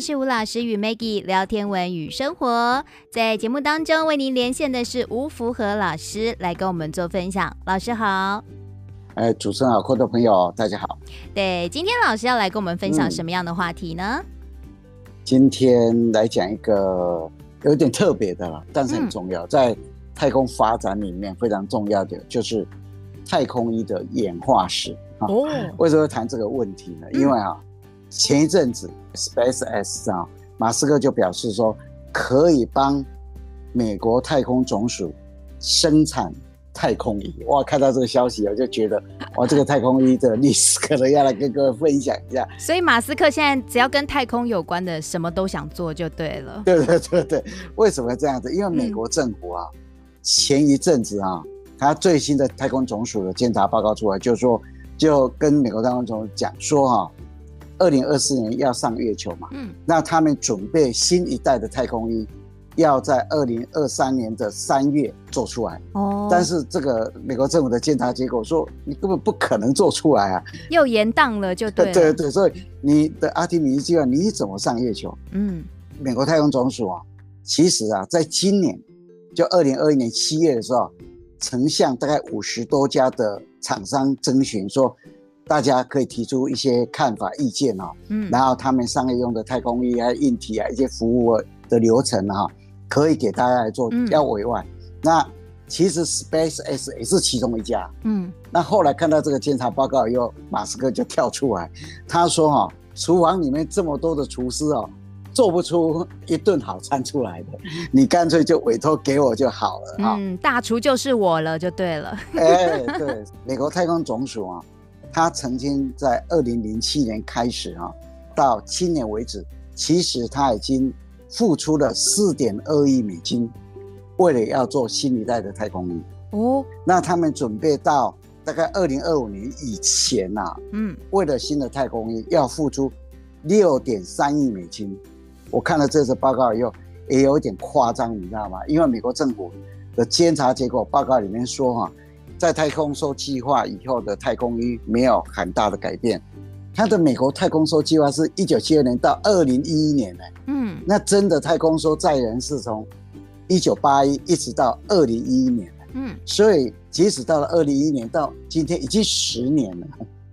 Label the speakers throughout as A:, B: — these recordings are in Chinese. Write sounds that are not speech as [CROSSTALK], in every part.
A: 里是吴老师与 Maggie 聊天文与生活，在节目当中为您连线的是吴福和老师，来跟我们做分享。老师好，
B: 哎，主持人好，观众朋友大家好。
A: 对，今天老师要来跟我们分享什么样的话题呢？嗯、
B: 今天来讲一个有点特别的了，但是很重要，嗯、在太空发展里面非常重要的就是太空衣的演化史。哦，为什么会谈这个问题呢？嗯、因为啊。前一阵子，SpaceX 啊，马斯克就表示说，可以帮美国太空总署生产太空衣。哇，看到这个消息，我就觉得，哇，这个太空衣的历史可能要来跟各位分享一下。
A: 所以，马斯克现在只要跟太空有关的，什么都想做就对了。[LAUGHS]
B: 对对对对，为什么这样子？因为美国政府啊，嗯、前一阵子啊，他最新的太空总署的监察报告出来，就是说，就跟美国太空总署讲说哈、啊。二零二四年要上月球嘛？嗯，那他们准备新一代的太空衣，要在二零二三年的三月做出来。哦，但是这个美国政府的监察结果说，你根本不可能做出来啊，
A: 又延宕了，就对了。
B: 对对对，所以你的阿提米斯计划你怎么上月球？嗯，美国太空总署啊，其实啊，在今年就二零二一年七月的时候，曾向大概五十多家的厂商征询说。大家可以提出一些看法、意见哦，嗯，然后他们商业用的太空衣啊、硬体啊、一些服务的流程哈，可以给大家来做，要委外。那其实 SpaceX 也是其中一家，嗯，那后来看到这个监察报告以后，马斯克就跳出来，他说哈，厨房里面这么多的厨师哦，做不出一顿好餐出来的，[LAUGHS] 你干脆就委托给我就好了，
A: 嗯，大厨就是我了，就对了。
B: 哎，对，美国太空总署啊。他曾经在二零零七年开始啊，到今年为止，其实他已经付出了四点二亿美金，为了要做新一代的太空衣。哦，那他们准备到大概二零二五年以前呐，嗯，为了新的太空衣要付出六点三亿美金。我看了这次报告以后，也有一点夸张，你知道吗？因为美国政府的监察结果报告里面说哈。在太空梭计划以后的太空衣没有很大的改变，它的美国太空梭计划是一九七二年到二零一一年呢。嗯，那真的太空梭载人是从一九八一一直到二零一一年。嗯，所以即使到了二零一一年到今天已经十年了，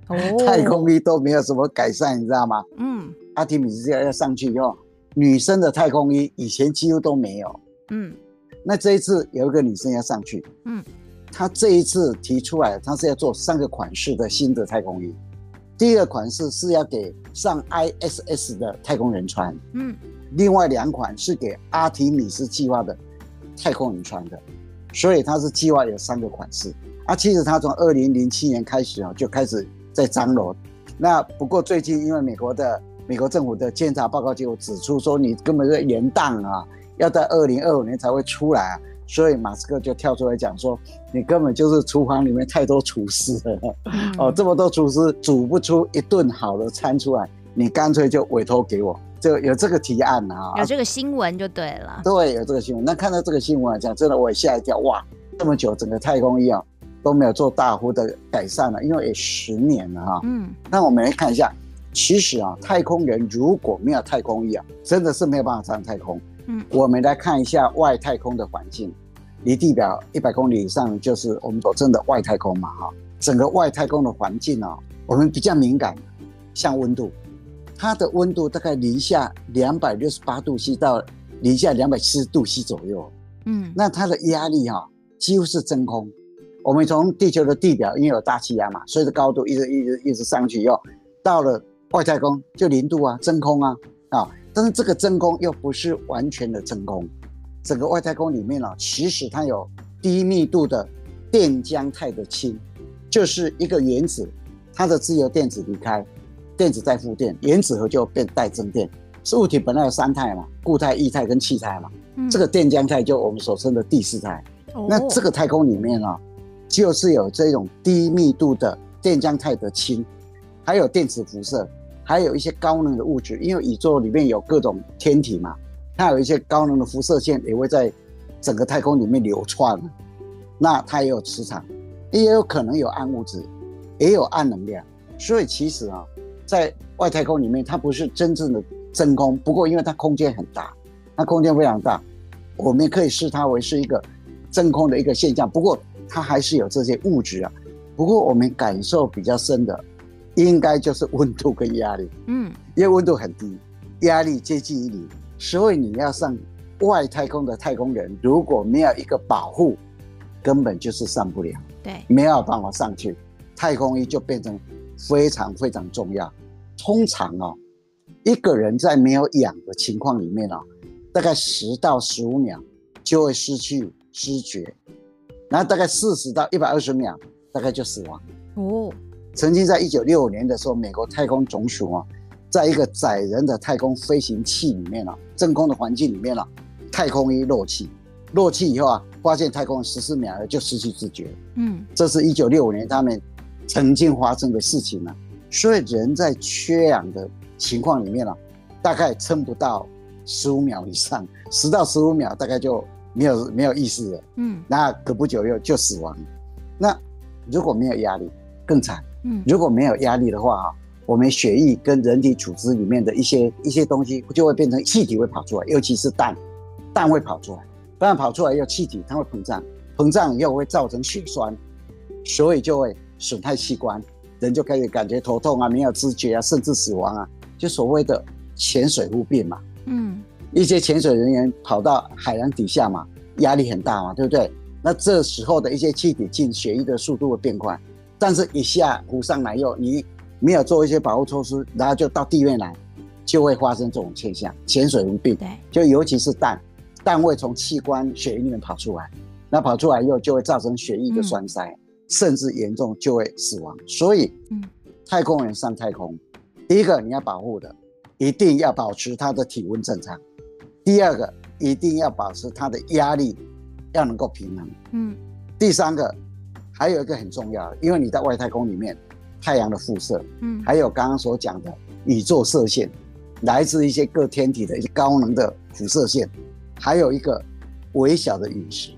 B: 哦，[LAUGHS] 太空衣都没有什么改善，你知道吗？嗯，阿提米斯要上去以后，女生的太空衣以前几乎都没有。嗯，那这一次有一个女生要上去。嗯。他这一次提出来，他是要做三个款式的新的太空衣。第一个款式是要给上 ISS 的太空人穿，嗯，另外两款是给阿提米斯计划的太空人穿的。所以他是计划有三个款式。啊，其实他从二零零七年开始啊，就开始在张罗。那不过最近因为美国的美国政府的监察报告结果指出说，你根本是延宕啊，要在二零二五年才会出来啊。所以马斯克就跳出来讲说：“你根本就是厨房里面太多厨师了，嗯、哦，这么多厨师煮不出一顿好的餐出来，你干脆就委托给我，就有这个提案啊，
A: 有这个新闻就对了。
B: 对，有这个新闻。那看到这个新闻来讲，真的我也吓一跳，哇，这么久整个太空衣啊都没有做大幅的改善了，因为也十年了哈、啊。嗯，那我们来看一下，其实啊，太空人如果没有太空衣啊，真的是没有办法上太空。”嗯，我们来看一下外太空的环境，离地表一百公里以上就是我们所称的外太空嘛，哈。整个外太空的环境哦，我们比较敏感，像温度，它的温度大概零下两百六十八度 C 到零下两百七十度 C 左右。嗯，那它的压力哈，几乎是真空。我们从地球的地表因为有大气压嘛，随着高度一直一直一直上去以后，到了外太空就零度啊，真空啊，啊。但是这个真空又不是完全的真空，整个外太空里面啊，其实它有低密度的电浆态的氢，就是一个原子，它的自由电子离开，电子再负电，原子核就变带正电。是物体本来有三态嘛，固态、液态跟气态嘛，嗯、这个电浆态就我们所称的第四态。哦、那这个太空里面啊，就是有这种低密度的电浆态的氢，还有电磁辐射。还有一些高能的物质，因为宇宙里面有各种天体嘛，它有一些高能的辐射线也会在整个太空里面流窜。那它也有磁场，也有可能有暗物质，也有暗能量。所以其实啊，在外太空里面，它不是真正的真空。不过因为它空间很大，它空间非常大，我们可以视它为是一个真空的一个现象。不过它还是有这些物质啊。不过我们感受比较深的，应该就是温度跟压力。嗯，因为温度很低，压力接近于零，所以你要上外太空的太空人，如果没有一个保护，根本就是上不了。对，没有办法上去，太空衣就变成非常非常重要。通常哦，一个人在没有氧的情况里面哦，大概十到十五秒就会失去知觉，然后大概四十到一百二十秒，大概就死亡。哦，曾经在一九六五年的时候，美国太空总署啊，在一个载人的太空飞行器里面啊，真空的环境里面啊，太空衣漏气，漏气以后啊，发现太空十四秒就失去知觉。嗯，这是一九六五年他们曾经发生的事情啊。所以人在缺氧的情况里面啊，大概撑不到十五秒以上，十到十五秒大概就没有没有意识了。嗯，那隔不久又就死亡。那如果没有压力更惨。嗯，如果没有压力的话啊，我们血液跟人体组织里面的一些一些东西就会变成气体会跑出来，尤其是氮，氮会跑出来，不然跑出来要气体，它会膨胀，膨胀以后会造成血栓，所以就会损害器官。人就开始感觉头痛啊，没有知觉啊，甚至死亡啊，就所谓的潜水夫病嘛。嗯，一些潜水人员跑到海洋底下嘛，压力很大嘛，对不对？那这时候的一些气体进血液的速度会变快，但是一下浮上来又你没有做一些保护措施，然后就到地面来，就会发生这种现象，潜水无病。对，就尤其是氮，氮会从器官血液里面跑出来，那跑出来以后就会造成血液的栓塞。嗯甚至严重就会死亡，所以，嗯，太空人上太空，第一个你要保护的，一定要保持他的体温正常；第二个，一定要保持他的压力要能够平衡，嗯；第三个，还有一个很重要的，因为你在外太空里面，太阳的辐射，嗯，还有刚刚所讲的宇宙射线，来自一些各天体的一些高能的辐射线，还有一个微小的陨石，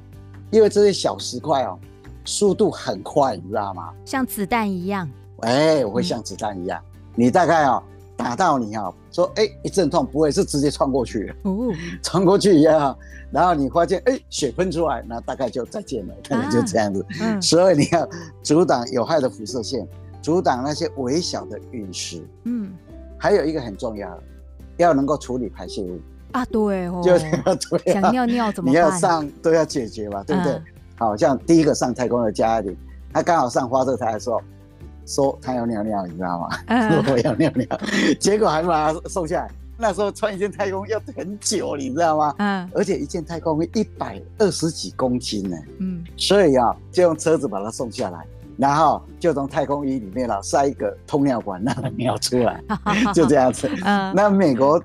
B: 因为这些小石块哦。速度很快，你知道吗？
A: 像子弹一样。
B: 哎，我会像子弹一样。嗯、你大概哦，打到你啊，说哎一阵痛，不会是直接穿过去。哦，[LAUGHS] 穿过去一样，然后你发现哎血喷出来，那大概就再见了，可能就这样子。啊嗯、所以你要阻挡有害的辐射线，阻挡那些微小的陨石。嗯，还有一个很重要的，要能够处理排泄物。
A: 啊，对哦，
B: 就 [LAUGHS] 对、啊，
A: 想尿尿怎么办？
B: 你要上都要解决嘛，对不对？嗯。好像第一个上太空的家里，他刚好上发射台的时候，说他要尿尿，你知道吗？[LAUGHS] 说我要尿尿，[LAUGHS] 结果还把他送下来。那时候穿一件太空要很久，你知道吗？嗯。而且一件太空衣一百二十几公斤呢。嗯。所以啊，就用车子把他送下来，然后就从太空衣里面了塞一个通尿管让他尿出来，[LAUGHS] 就这样子。嗯。那美国。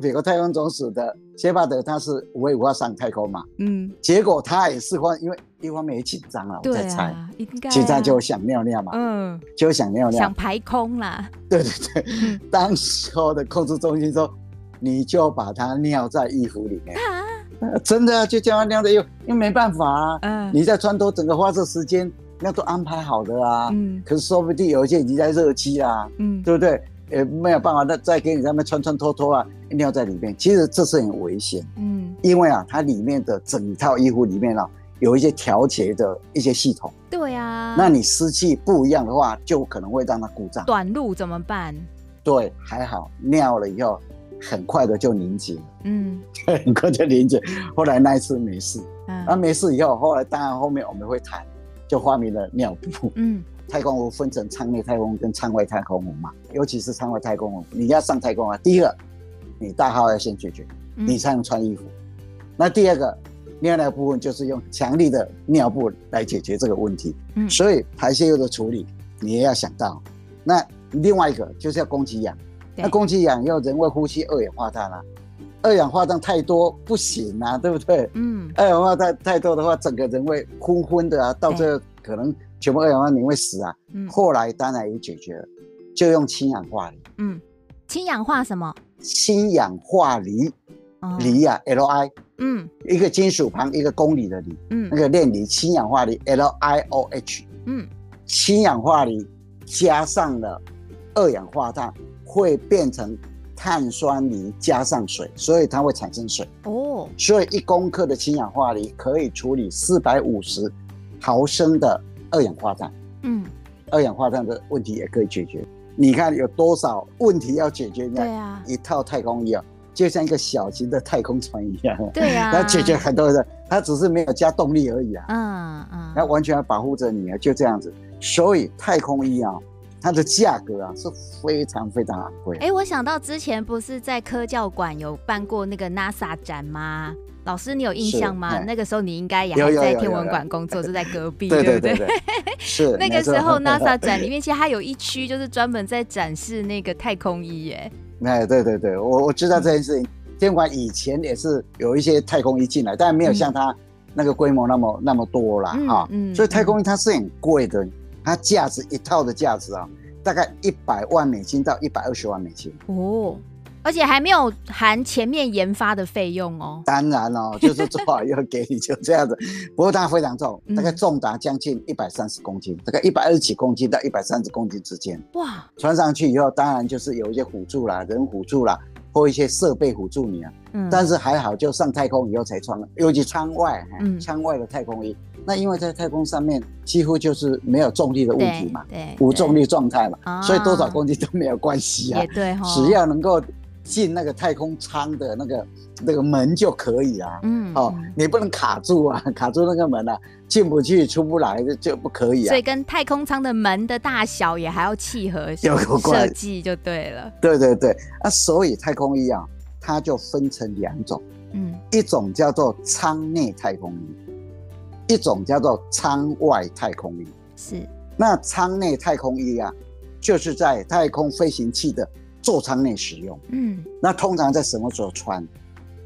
B: 美国太空总署的谢巴德，他是五月五号上太空嘛？嗯，结果他也是换因为一方面也紧张了，我在猜，啊、紧张就想尿尿嘛，嗯，就想尿尿，
A: 想排空啦。
B: 对对对，嗯、当时候的控制中心说，你就把它尿在衣服里面，啊、真的就叫他尿在衣服，因为没办法啊，嗯，你在穿脱整个发射时间那都安排好的啊，嗯，可是说不定有一些已经在热机啦，嗯，对不对？也没有办法，那再给你在那边穿穿脱脱啊，尿在里面，其实这是很危险。嗯，因为啊，它里面的整套衣服里面啊，有一些调节的一些系统。
A: 对啊，
B: 那你湿气不一样的话，就可能会让它故障。
A: 短路怎么办？
B: 对，还好尿了以后，很快的就凝结。嗯，很快就凝结。后来那一次没事，嗯，那没事以后，后来当然后面我们会谈，就发明了尿布。嗯。太空服分成舱内太空跟舱外太空服嘛，尤其是舱外太空服，你要上太空啊，第一个，你大号要先解决，你才能穿衣服。嗯、那第二个，尿尿部分就是用强力的尿布来解决这个问题。嗯，所以排泄物的处理你也要想到。那另外一个就是要供给氧，那供给氧要人为呼吸二氧化碳啊，二氧化碳太多不行啊，[LAUGHS] 对不对？嗯，二氧化碳太多的话，整个人会昏昏的啊，到最后可能。全部二氧化碳你会死啊！嗯，后来当然也解决了，就用氢氧化锂。嗯，
A: 氢氧化什么？
B: 氢氧化锂，锂啊，L I。嗯，一个金属旁一个公里的锂。嗯，那个炼锂，氢氧化锂，L I O H。嗯，氢氧化锂加上了二氧化碳，会变成碳酸锂加上水，所以它会产生水。
A: 哦，
B: 所以一公克的氢氧化锂可以处理四百五十毫升的二氧化碳。
A: 嗯，
B: 二氧化碳的问题也可以解决。你看有多少问题要解决？
A: 对啊，
B: 一套太空衣啊，就像一个小型的太空船一样。
A: 对啊，
B: 它解决很多的，它只是没有加动力而已啊。
A: 嗯嗯，
B: 它完全要保护着你啊，就这样子。所以太空衣啊，它的价格啊是非常非常昂贵。
A: 哎，我想到之前不是在科教馆有办过那个 NASA 展吗？老师，你有印象吗？那个时候你应该也还在天文馆工作，就在隔壁，对不对？[LAUGHS]
B: 是
A: 那个时候 NASA 展里面，其实它有一区就是专门在展示那个太空衣耶。
B: 哎，对对对，我我知道这件事情。天文馆以前也是有一些太空衣进来，但没有像它那个规模那么那么多啦。哈。所以太空衣它是很贵的，它价值一套的价值啊，大概一百万美金到一百二十万美金。
A: 哦。而且还没有含前面研发的费用哦。
B: 当然哦，就是做好以后 [LAUGHS] 给你就这样子。不过它非常重，大概重达将近一百三十公斤，大概一百二十几公斤到一百三十公斤之间。哇！穿上去以后，当然就是有一些辅助啦，人辅助啦，或一些设备辅助你啊。嗯。但是还好，就上太空以后才穿，尤其舱外，嗯，舱外的太空衣。那因为在太空上面几乎就是没有重力的问题嘛，对，无重力状态嘛，所以多少公斤都没有关系啊。也对哈。只要能够。进那个太空舱的那个那个门就可以啊，嗯，哦，你不能卡住啊，[LAUGHS] 卡住那个门啊，进不去出不来的就不可以啊。
A: 所以跟太空舱的门的大小也还要契合，有设计就对了。
B: 对对对，啊所以太空衣啊，它就分成两种，嗯，一种叫做舱内太空衣，一种叫做舱外太空衣。是，那舱内太空衣啊，就是在太空飞行器的。座舱内使用，嗯，那通常在什么时候穿？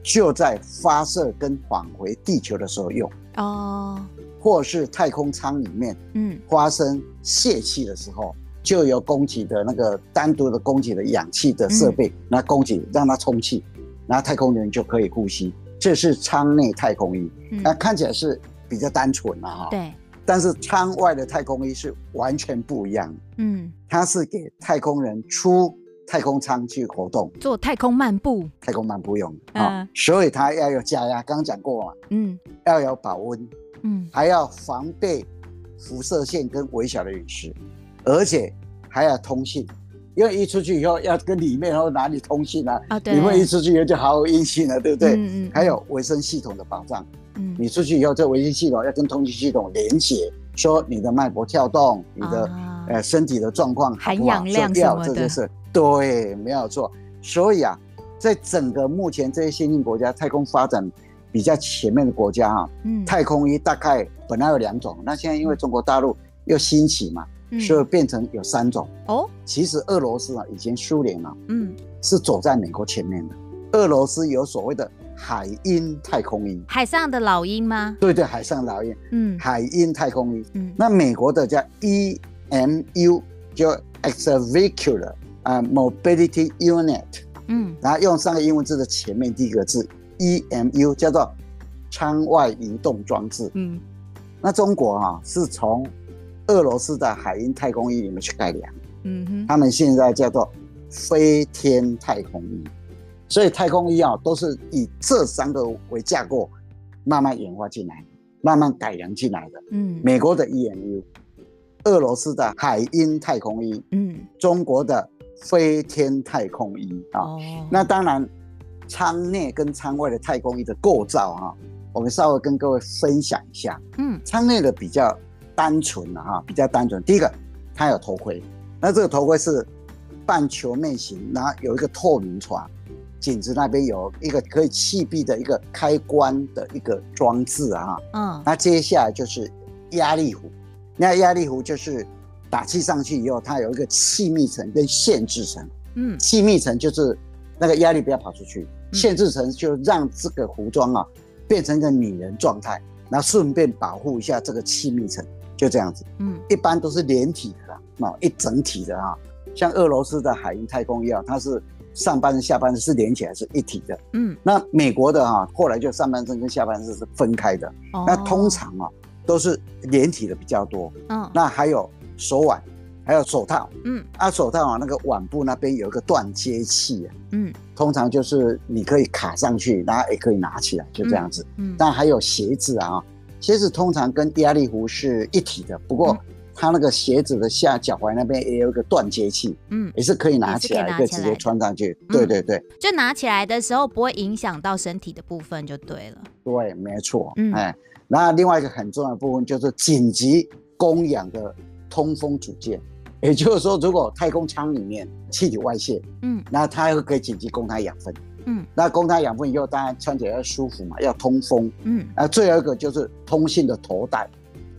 B: 就在发射跟返回地球的时候用哦，或是太空舱里面，嗯，发生泄气的时候，就有供给的那个单独的供给的氧气的设备，那供给让它充气，然后太空人就可以呼吸。这是舱内太空衣，那看起来是比较单纯了哈，对。但是舱外的太空衣是完全不一样，嗯，它是给太空人出。太空舱去活动，
A: 做太空漫步，
B: 太空漫步用。啊，嗯、所以它要有加压，刚刚讲过嘛，嗯，要有保温，嗯，还要防备辐射线跟微小的陨石，而且还要通信，因为一出去以后要跟里面或哪里通信啊，啊，对，里面一出去以后就毫无音信了，对不对？嗯嗯，还有维生系统的保障，嗯，你出去以后这维生系统要跟通信系统连接，说你的脉搏跳动，你的、啊、呃身体的状况好不好，
A: 含氧量什么的，
B: 这就是。对，没有错。所以啊，在整个目前这些先进国家，太空发展比较前面的国家啊，嗯，太空衣大概本来有两种，那现在因为中国大陆又兴起嘛，嗯，所以变成有三种。哦，其实俄罗斯啊，以前苏联啊，嗯，是走在美国前面的。俄罗斯有所谓的海鹰太空衣，
A: 海上的老鹰吗？
B: 对对，海上老鹰，嗯，海鹰太空衣。嗯，那美国的叫 EMU，叫 Extravehicular。啊、uh,，mobility unit，嗯，然后用三个英文字的前面第一个字 EMU，叫做舱外移动装置，嗯，那中国啊是从俄罗斯的海鹰太空衣里面去改良，嗯哼，他们现在叫做飞天太空衣，所以太空衣啊都是以这三个为架构慢慢演化进来，慢慢改良进来的，嗯，美国的 EMU，俄罗斯的海鹰太空衣，嗯，中国的。飞天太空衣啊，哦、那当然，舱内跟舱外的太空衣的构造啊，我们稍微跟各位分享一下。嗯，舱内的比较单纯了哈，比较单纯。第一个，它有头盔，那这个头盔是半球面型，然后有一个透明床，颈子那边有一个可以气闭的一个开关的一个装置啊。嗯，那接下来就是压力壶，那压力壶就是。打气上去以后，它有一个气密层跟限制层。嗯，气密层就是那个压力不要跑出去，嗯、限制层就让这个服装啊变成一个拟人状态，然后顺便保护一下这个气密层，就这样子。嗯，一般都是连体的啦，啊，一整体的啊，像俄罗斯的海鹰太空一样，它是上半身下半身是连起来是一体的。嗯，那美国的哈、啊，后来就上半身跟下半身是分开的。哦，那通常啊都是连体的比较多。嗯，那还有。手腕还有手套，嗯，啊，手套啊，那个腕部那边有一个断接器啊，嗯，通常就是你可以卡上去，然后也可以拿起来，就这样子，嗯，但还有鞋子啊，鞋子通常跟压力壶是一体的，不过它那个鞋子的下脚踝那边也有一个断接器，嗯，也是可以拿起来，可以直接穿上去，对对对，
A: 就拿起来的时候不会影响到身体的部分就对了，
B: 对，没错，嗯，哎。那另外一个很重要的部分就是紧急供氧的通风组件，也就是说，如果太空舱里面气体外泄，嗯，那它又可以紧急供它养分，嗯，那供它养分以后，当然穿起来要舒服嘛，要通风，嗯，那最后一个就是通信的头带，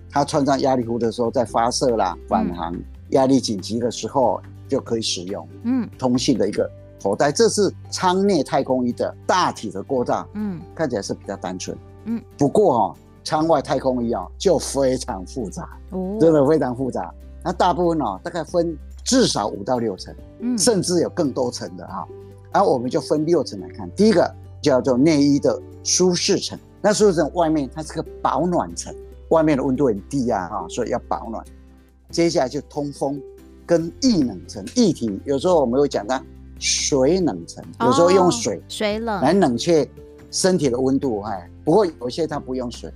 B: 它穿上压力服的时候，在发射啦、返航、压力紧急的时候就可以使用，嗯，通信的一个头带，这是舱内太空衣的大体的构造，嗯，看起来是比较单纯，嗯，不过哈、喔。舱外太空衣啊，就非常复杂，哦，真的非常复杂。那大部分哦，大概分至少五到六层，嗯，甚至有更多层的哈。然后我们就分六层来看，第一个叫做内衣的舒适层，那舒适层外面它是个保暖层，外面的温度很低啊，哈，所以要保暖。接下来就通风跟液冷层，液体有时候我们会讲到水冷层，有时候用水
A: 水冷
B: 来冷却身体的温度，哎，不过有些它不用水。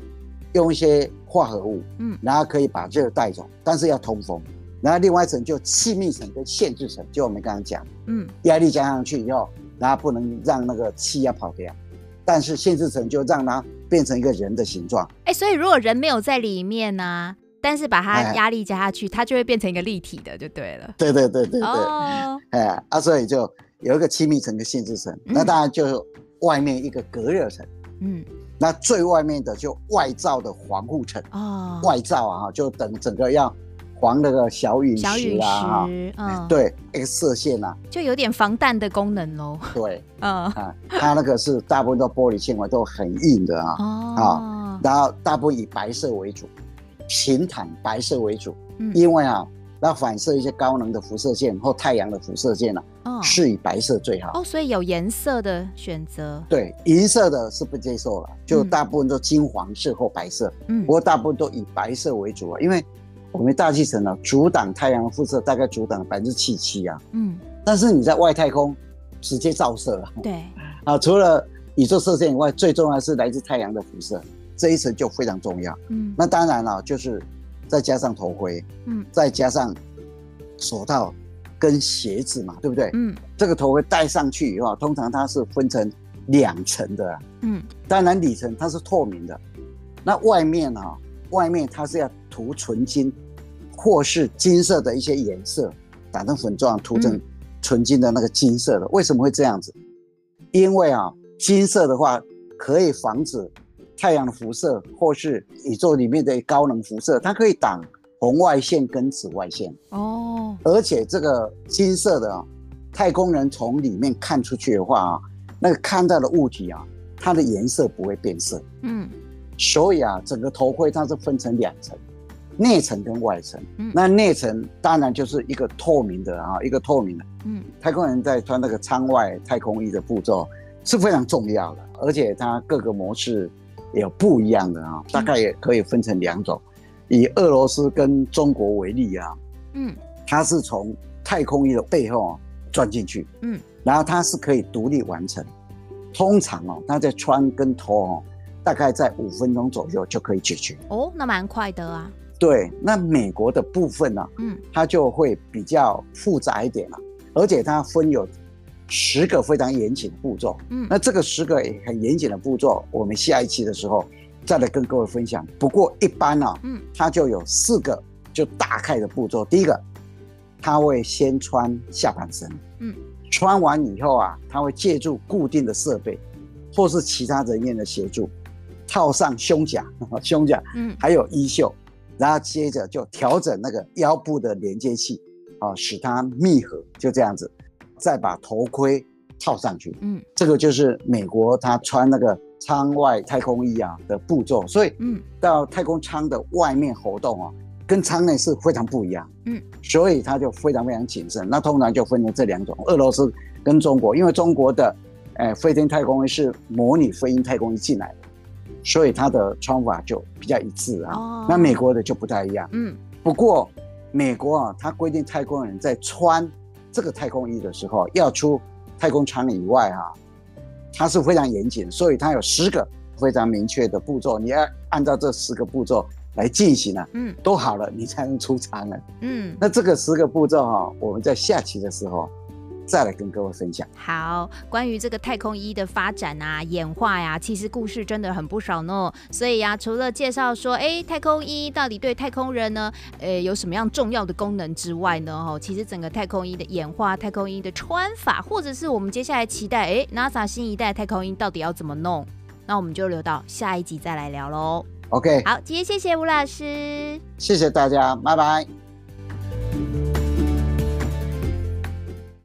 B: 用一些化合物，嗯，然后可以把热带走，但是要通风。然后另外一层就气密层跟限制层，就我们刚刚讲，嗯，压力加上去以后，然后不能让那个气压跑掉，但是限制层就让它变成一个人的形状。
A: 哎，所以如果人没有在里面呢、啊，但是把它压力加下去，它就会变成一个立体的，就对了。
B: 对对对对对，哦，哎，啊，所以就有一个气密层跟限制层，嗯、那当然就外面一个隔热层，嗯。那最外面的就外罩的防护层哦，外罩啊，就等整个要防那个小陨石啊，嗯，对，X 射线啊，
A: 就有点防弹的功能喽。
B: 对，[LAUGHS] 嗯。啊，它那个是大部分都玻璃纤维都很硬的啊，啊，然后大部分以白色为主，平坦白色为主，嗯，因为啊。那反射一些高能的辐射线或太阳的辐射线呢、啊？哦，是以白色最好哦，
A: 所以有颜色的选择。
B: 对，银色的是不接受了，就大部分都金黄色或白色。嗯，不过大部分都以白色为主啊，因为我们大气层呢，阻挡太阳的辐射大概阻挡百分之七七啊。嗯，但是你在外太空直接照射了。
A: 对。[LAUGHS]
B: 啊，除了宇宙射线以外，最重要的是来自太阳的辐射，这一层就非常重要。嗯，那当然了，就是。再加上头盔，嗯，再加上手套跟鞋子嘛，对不对？嗯，这个头盔戴上去以后，通常它是分成两层的，嗯，当然里层它是透明的，那外面啊，外面它是要涂纯金或是金色的一些颜色，打成粉状涂成纯金的那个金色的。为什么会这样子？因为啊，金色的话可以防止。太阳的辐射，或是宇宙里面的高能辐射，它可以挡红外线跟紫外线哦。而且这个金色的啊，太空人从里面看出去的话啊，那个看到的物体啊，它的颜色不会变色。嗯。所以啊，整个头盔它是分成两层，内层跟外层。嗯。那内层当然就是一个透明的啊，一个透明的。嗯。太空人在穿那个舱外太空衣的步骤是非常重要的，而且它各个模式。有不一样的啊，大概也可以分成两种。以俄罗斯跟中国为例啊，嗯，它是从太空衣的背后啊钻进去，嗯，然后它是可以独立完成。通常哦，它在穿跟脱哦，大概在五分钟左右就可以解决。
A: 哦，那蛮快的啊。
B: 对，那美国的部分呢，嗯，它就会比较复杂一点了，而且它分有。十个非常严谨的步骤，嗯，那这个十个很严谨的步骤，我们下一期的时候再来跟各位分享。不过一般呢，嗯，它就有四个就大概的步骤。第一个，他会先穿下半身，嗯，穿完以后啊，他会借助固定的设备或是其他人员的协助，套上胸甲，[LAUGHS] 胸甲，嗯，还有衣袖，然后接着就调整那个腰部的连接器，啊，使它密合，就这样子。再把头盔套上去，嗯，这个就是美国他穿那个舱外太空衣啊的步骤，所以，嗯，到太空舱的外面活动啊，跟舱内是非常不一样，嗯，所以他就非常非常谨慎。那通常就分成这两种，俄罗斯跟中国，因为中国的，呃，飞天太空衣是模拟飞鹰太空衣进来的，所以它的穿法就比较一致啊。哦，那美国的就不太一样，嗯，不过美国啊，它规定太空人在穿这个太空衣的时候，要出太空舱以外啊，它是非常严谨，所以它有十个非常明确的步骤，你要按照这十个步骤来进行啊，嗯，都好了，你才能出舱了，嗯，那这个十个步骤哈，我们在下棋的时候。再来跟各位分享。
A: 好，关于这个太空衣的发展啊、演化呀、啊，其实故事真的很不少呢。所以呀、啊，除了介绍说，哎，太空衣到底对太空人呢，呃，有什么样重要的功能之外呢，哦，其实整个太空衣的演化、太空衣的穿法，或者是我们接下来期待，哎，NASA 新一代太空衣到底要怎么弄，那我们就留到下一集再来聊喽。
B: OK，
A: 好，今天谢谢吴老师，
B: 谢谢大家，拜拜。